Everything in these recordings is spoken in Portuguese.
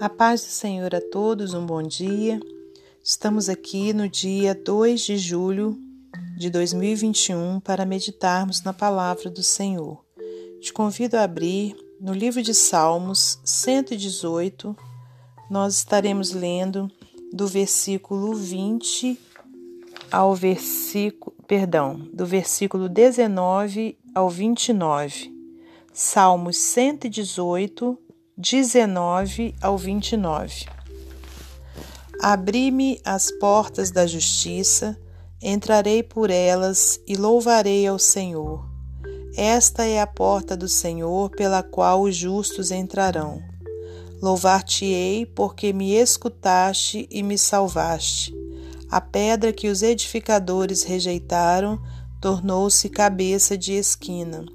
A paz do Senhor a todos, um bom dia. Estamos aqui no dia 2 de julho de 2021 para meditarmos na palavra do Senhor. Te convido a abrir no livro de Salmos 118. Nós estaremos lendo do versículo 20 ao versículo, perdão, do versículo 19 ao 29. Salmos 118 19 ao 29. Abri-me as portas da justiça, entrarei por elas e louvarei ao Senhor. Esta é a porta do Senhor pela qual os justos entrarão. Louvar-te-ei, porque me escutaste e me salvaste. A pedra que os edificadores rejeitaram tornou-se cabeça de esquina.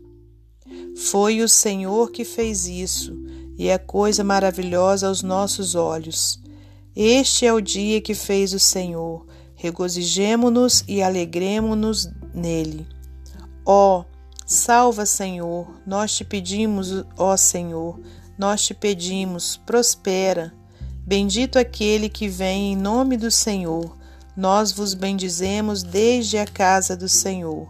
Foi o Senhor que fez isso e é coisa maravilhosa aos nossos olhos. Este é o dia que fez o Senhor. Regozijemo-nos e alegremo-nos nele. Ó, salva, Senhor, nós te pedimos, ó Senhor, nós te pedimos, prospera. Bendito aquele que vem em nome do Senhor. Nós vos bendizemos desde a casa do Senhor.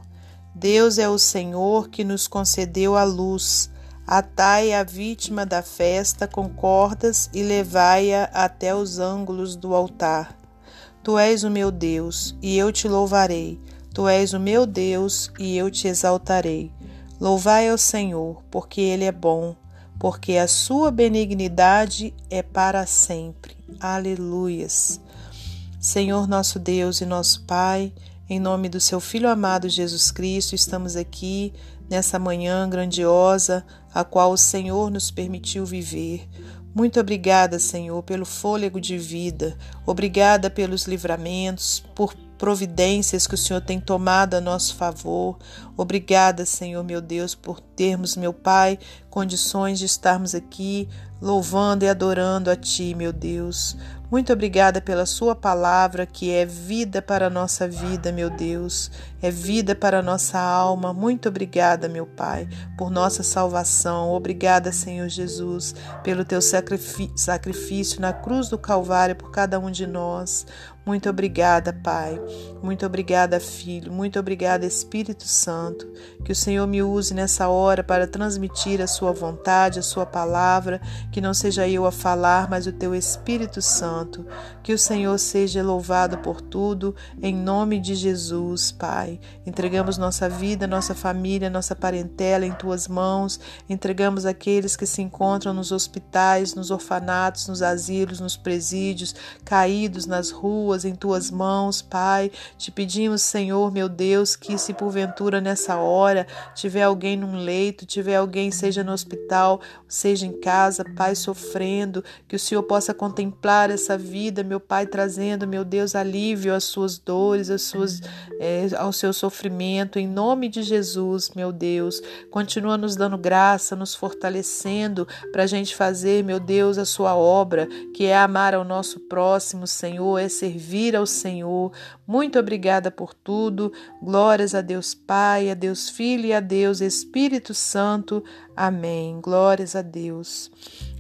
Deus é o Senhor que nos concedeu a luz Atai a vítima da festa com cordas e levai-a até os ângulos do altar. Tu és o meu Deus, e eu te louvarei. Tu és o meu Deus, e eu te exaltarei. Louvai ao Senhor, porque Ele é bom, porque a sua benignidade é para sempre. Aleluias. Senhor nosso Deus e nosso Pai, em nome do seu Filho amado Jesus Cristo, estamos aqui nessa manhã grandiosa, a qual o Senhor nos permitiu viver. Muito obrigada, Senhor, pelo fôlego de vida. Obrigada pelos livramentos, por providências que o Senhor tem tomado a nosso favor. Obrigada, Senhor, meu Deus, por termos, meu Pai, condições de estarmos aqui louvando e adorando a Ti, meu Deus. Muito obrigada pela Sua palavra, que é vida para a nossa vida, meu Deus, é vida para a nossa alma. Muito obrigada, meu Pai, por nossa salvação. Obrigada, Senhor Jesus, pelo Teu sacrifício na cruz do Calvário por cada um de nós. Muito obrigada, Pai. Muito obrigada, Filho. Muito obrigada, Espírito Santo. Que o Senhor me use nessa hora para transmitir a Sua vontade, a Sua palavra. Que não seja eu a falar, mas o Teu Espírito Santo. Que o Senhor seja louvado por tudo, em nome de Jesus, Pai. Entregamos nossa vida, nossa família, nossa parentela em Tuas mãos. Entregamos aqueles que se encontram nos hospitais, nos orfanatos, nos asilos, nos presídios, caídos nas ruas pessoas em tuas mãos, Pai. Te pedimos, Senhor, meu Deus, que se porventura nessa hora tiver alguém num leito, tiver alguém, seja no hospital, seja em casa, Pai, sofrendo, que o Senhor possa contemplar essa vida, meu Pai, trazendo, meu Deus, alívio às suas dores, às suas, é, ao seu sofrimento, em nome de Jesus, meu Deus. Continua nos dando graça, nos fortalecendo para a gente fazer, meu Deus, a sua obra, que é amar ao nosso próximo, Senhor, é servir servir ao Senhor. Muito obrigada por tudo. Glórias a Deus Pai, a Deus Filho e a Deus Espírito Santo. Amém. Glórias a Deus.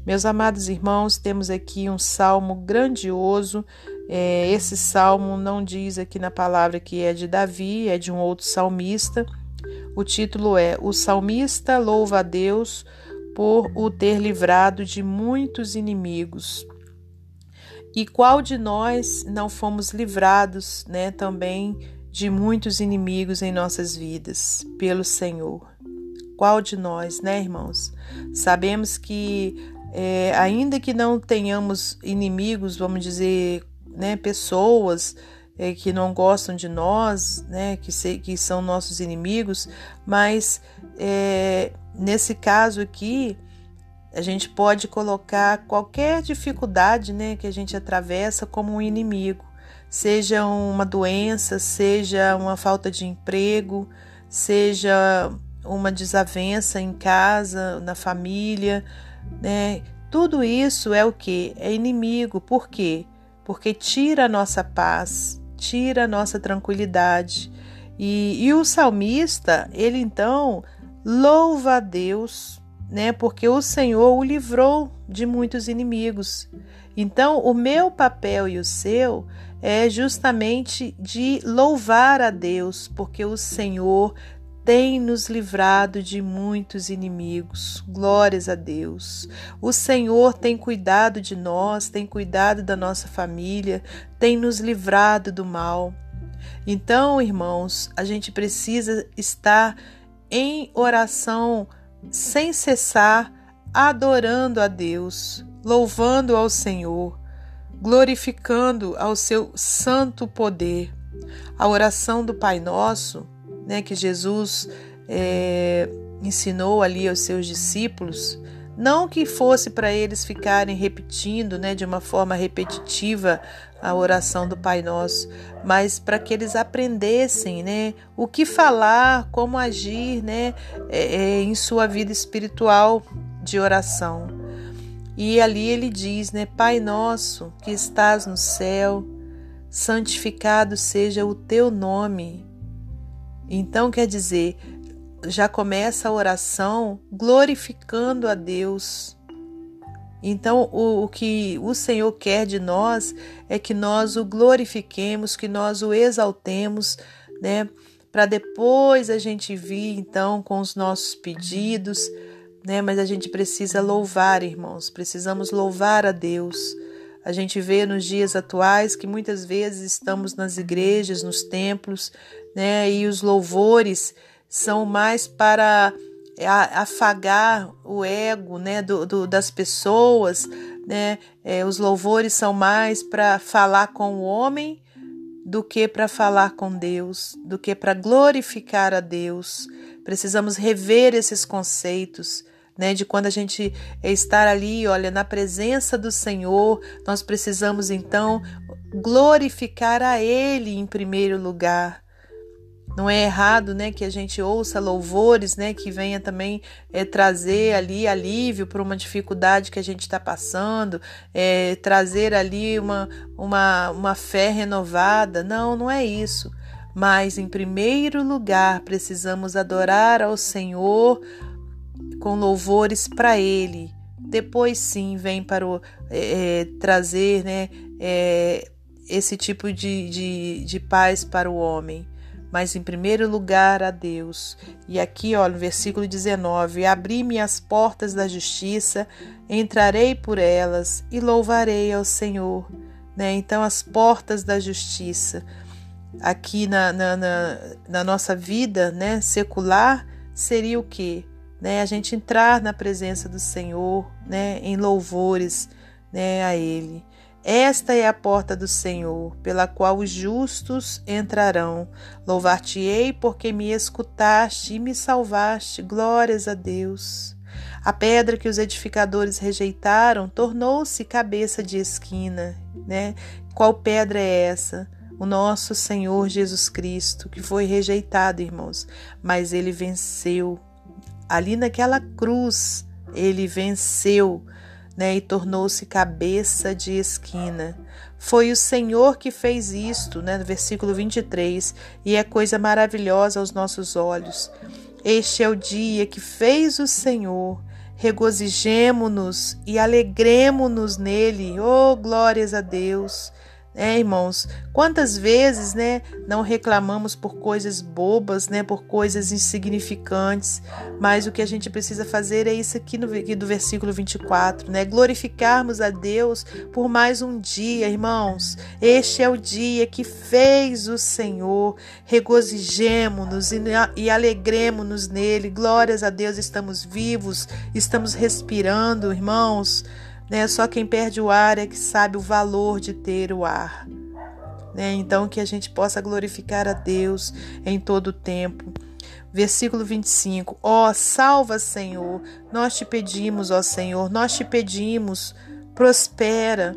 Meus amados irmãos, temos aqui um salmo grandioso. É, esse salmo não diz aqui na palavra que é de Davi, é de um outro salmista. O título é O Salmista louva a Deus por o ter livrado de muitos inimigos. E qual de nós não fomos livrados, né, também de muitos inimigos em nossas vidas pelo Senhor? Qual de nós, né, irmãos? Sabemos que é, ainda que não tenhamos inimigos, vamos dizer, né, pessoas é, que não gostam de nós, né, que, se, que são nossos inimigos, mas é, nesse caso aqui a gente pode colocar qualquer dificuldade né, que a gente atravessa como um inimigo, seja uma doença, seja uma falta de emprego, seja uma desavença em casa, na família, né? Tudo isso é o que? É inimigo. Por quê? Porque tira a nossa paz, tira a nossa tranquilidade. E, e o salmista, ele então louva a Deus né? Porque o Senhor o livrou de muitos inimigos. Então, o meu papel e o seu é justamente de louvar a Deus, porque o Senhor tem nos livrado de muitos inimigos. Glórias a Deus. O Senhor tem cuidado de nós, tem cuidado da nossa família, tem nos livrado do mal. Então, irmãos, a gente precisa estar em oração sem cessar, adorando a Deus, louvando ao Senhor, glorificando ao seu santo poder. A oração do Pai Nosso né, que Jesus é, ensinou ali aos seus discípulos, não que fosse para eles ficarem repetindo né, de uma forma repetitiva a oração do Pai Nosso, mas para que eles aprendessem né, o que falar, como agir né, é, é, em sua vida espiritual de oração. E ali ele diz, né, Pai nosso que estás no céu, santificado seja o teu nome, então, quer dizer, já começa a oração glorificando a Deus. Então, o, o, que o Senhor quer de nós é que nós o glorifiquemos, que nós o exaltemos, né? Para depois a gente vir, então, com os nossos pedidos, né? Mas a gente precisa louvar, irmãos, precisamos louvar a Deus. A gente vê nos dias atuais que muitas vezes estamos nas igrejas, nos templos, né? E os louvores são mais para é, afagar o ego, né? Do, do das pessoas, né? É, os louvores são mais para falar com o homem do que para falar com Deus, do que para glorificar a Deus. Precisamos rever esses conceitos. Né, de quando a gente estar ali, olha, na presença do Senhor, nós precisamos então glorificar a Ele em primeiro lugar. Não é errado, né, que a gente ouça louvores, né, que venha também é, trazer ali alívio para uma dificuldade que a gente está passando, é, trazer ali uma, uma, uma fé renovada. Não, não é isso. Mas, em primeiro lugar, precisamos adorar ao Senhor com louvores para Ele. Depois, sim, vem para o, é, trazer né, esse tipo de, de, de paz para o homem mas em primeiro lugar a Deus. E aqui, olha, no versículo 19: Abri-me as portas da justiça, entrarei por elas e louvarei ao Senhor. Né? Então, as portas da justiça, aqui na, na, na, na nossa vida né, secular, seria o quê? Né? A gente entrar na presença do Senhor, né, em louvores né, a Ele. Esta é a porta do Senhor, pela qual os justos entrarão. Louvar-te-ei, porque me escutaste e me salvaste. Glórias a Deus. A pedra que os edificadores rejeitaram tornou-se cabeça de esquina, né? Qual pedra é essa? O nosso Senhor Jesus Cristo, que foi rejeitado, irmãos, mas ele venceu. Ali naquela cruz, ele venceu né, e tornou-se cabeça de esquina. Foi o Senhor que fez isto, né, no versículo 23, e é coisa maravilhosa aos nossos olhos. Este é o dia que fez o Senhor. Regozijemo-nos e alegremo-nos nele. Oh, glórias a Deus! É, irmãos, quantas vezes, né, não reclamamos por coisas bobas, né, por coisas insignificantes, mas o que a gente precisa fazer é isso aqui, no, aqui do versículo 24, né, glorificarmos a Deus por mais um dia, irmãos. Este é o dia que fez o Senhor, regozijemo-nos e, e alegremos-nos nele. Glórias a Deus, estamos vivos, estamos respirando, irmãos. Né? Só quem perde o ar é que sabe o valor de ter o ar. Né? Então, que a gente possa glorificar a Deus em todo o tempo. Versículo 25: Ó, salva, Senhor, nós te pedimos, ó Senhor, nós te pedimos, prospera.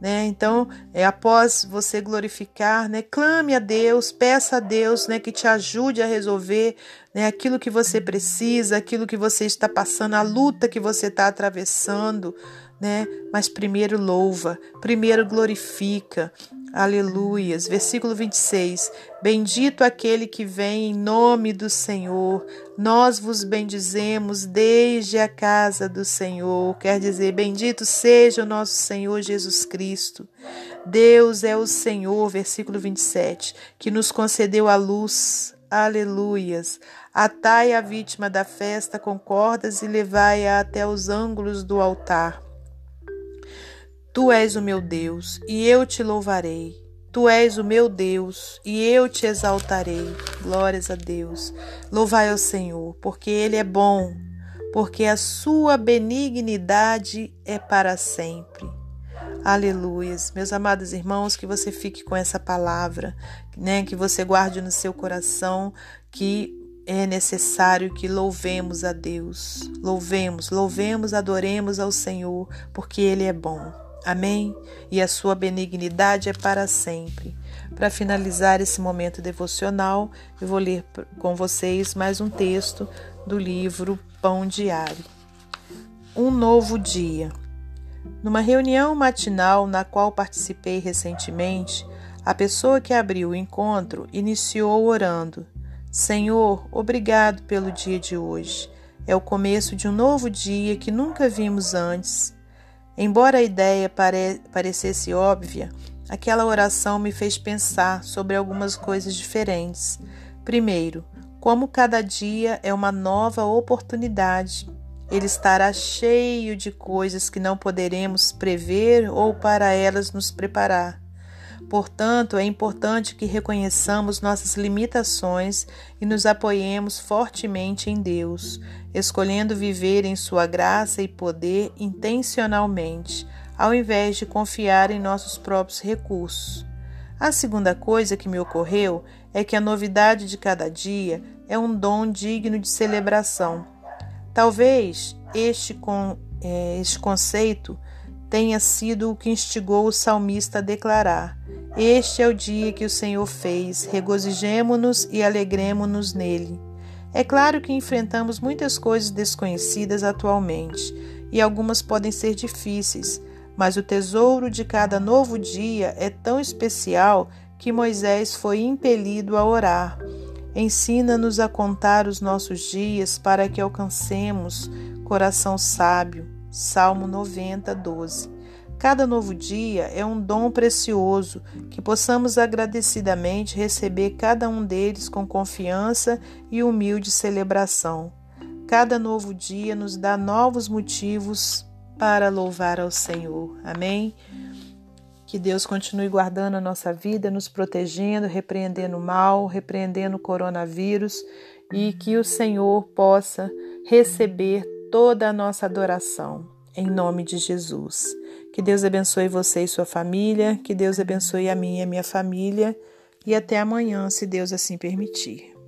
Né? Então, é, após você glorificar, né, clame a Deus, peça a Deus né, que te ajude a resolver né, aquilo que você precisa, aquilo que você está passando, a luta que você está atravessando né? Mas primeiro louva, primeiro glorifica. Aleluias. Versículo 26. Bendito aquele que vem em nome do Senhor. Nós vos bendizemos desde a casa do Senhor. Quer dizer, bendito seja o nosso Senhor Jesus Cristo. Deus é o Senhor, versículo 27, que nos concedeu a luz. Aleluias. Atai a vítima da festa com cordas e levai-a até os ângulos do altar. Tu és o meu Deus, e eu te louvarei. Tu és o meu Deus, e eu te exaltarei. Glórias a Deus. Louvai ao Senhor, porque Ele é bom, porque a sua benignidade é para sempre. Aleluias. Meus amados irmãos, que você fique com essa palavra, né? Que você guarde no seu coração que é necessário que louvemos a Deus. Louvemos, louvemos, adoremos ao Senhor, porque Ele é bom. Amém? E a sua benignidade é para sempre. Para finalizar esse momento devocional, eu vou ler com vocês mais um texto do livro Pão Diário. Um novo dia. Numa reunião matinal na qual participei recentemente, a pessoa que abriu o encontro iniciou orando: Senhor, obrigado pelo dia de hoje. É o começo de um novo dia que nunca vimos antes Embora a ideia pare parecesse óbvia, aquela oração me fez pensar sobre algumas coisas diferentes. Primeiro, como cada dia é uma nova oportunidade. Ele estará cheio de coisas que não poderemos prever ou para elas nos preparar. Portanto, é importante que reconheçamos nossas limitações e nos apoiemos fortemente em Deus, escolhendo viver em Sua graça e poder intencionalmente, ao invés de confiar em nossos próprios recursos. A segunda coisa que me ocorreu é que a novidade de cada dia é um dom digno de celebração. Talvez este, com, é, este conceito tenha sido o que instigou o salmista a declarar: este é o dia que o Senhor fez, regozijemo-nos e alegremo-nos nele. É claro que enfrentamos muitas coisas desconhecidas atualmente e algumas podem ser difíceis, mas o tesouro de cada novo dia é tão especial que Moisés foi impelido a orar. Ensina-nos a contar os nossos dias para que alcancemos coração sábio. Salmo 90, 12. Cada novo dia é um dom precioso que possamos agradecidamente receber cada um deles com confiança e humilde celebração. Cada novo dia nos dá novos motivos para louvar ao Senhor. Amém? Que Deus continue guardando a nossa vida, nos protegendo, repreendendo o mal, repreendendo o coronavírus e que o Senhor possa receber toda a nossa adoração. Em nome de Jesus. Que Deus abençoe você e sua família, que Deus abençoe a mim e a minha família, e até amanhã, se Deus assim permitir.